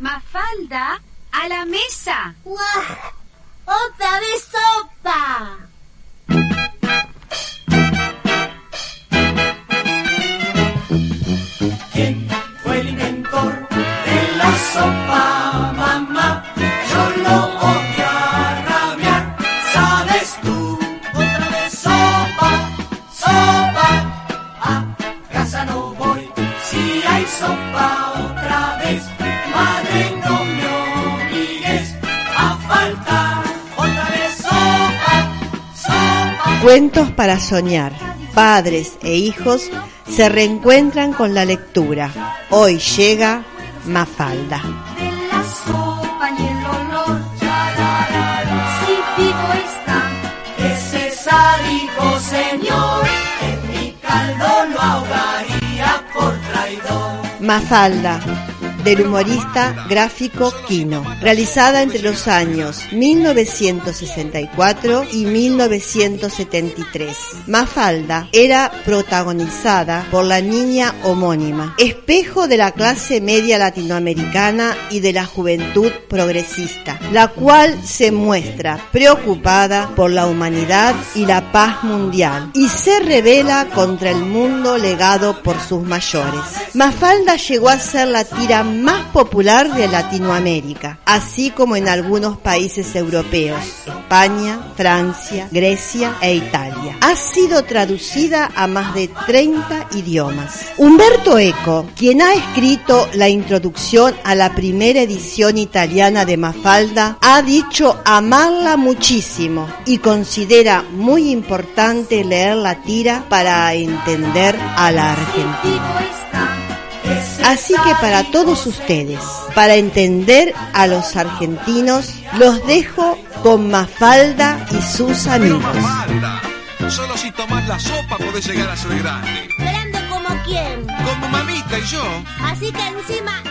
Mafalda, a la mesa. ¡Guau! ¡Otra vez Cuentos para soñar. Padres e hijos se reencuentran con la lectura. Hoy llega Mafalda. Mafalda, del humorista gráfico Quino, realizada entre los años 1964 y 1973. Mafalda era protagonizada por la niña homónima, espejo de la clase media latinoamericana y de la juventud progresista, la cual se muestra preocupada por la humanidad y la paz mundial y se revela contra el mundo legado por sus mayores. Mafalda llegó a ser la tira más popular de Latinoamérica, así como en algunos países europeos, España, Francia, Grecia e Italia. Ha sido traducida a más de 30 idiomas. Humberto Eco, quien ha escrito la introducción a la primera edición italiana de Mafalda, ha dicho amarla muchísimo y considera muy importante leer la tira para entender a la Argentina. Así que para todos ustedes, para entender a los argentinos, los dejo con Mafalda y sus amigos. Mafalda. Solo si tomás la sopa podés llegar a ser grande. ¿Grande como quién? Como mamita y yo. Así que encima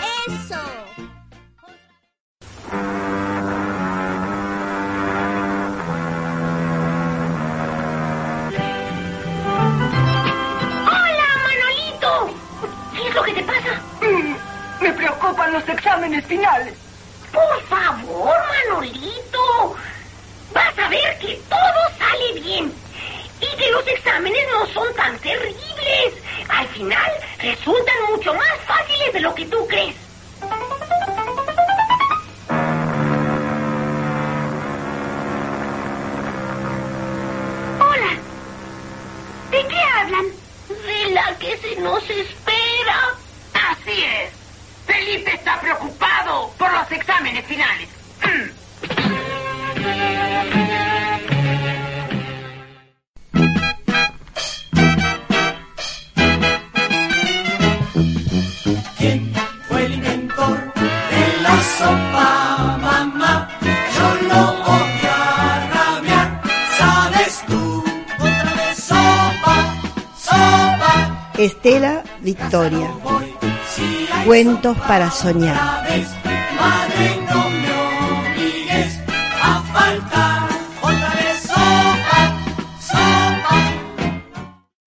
los exámenes finales. Por favor, Manolito. Vas a ver que todo sale bien. Y que los exámenes no son tan terribles. Al final resultan mucho más fáciles de lo que tú crees. Hola. ¿De qué hablan? De la que se nos espera. Así es. Preocupado por los exámenes finales. ¿Quién fue el inventor de la sopa, mamá? Yo lo odio a rabiar, ¿sabes tú? Otra vez sopa, sopa. Estela Victoria. Cuentos para soñar.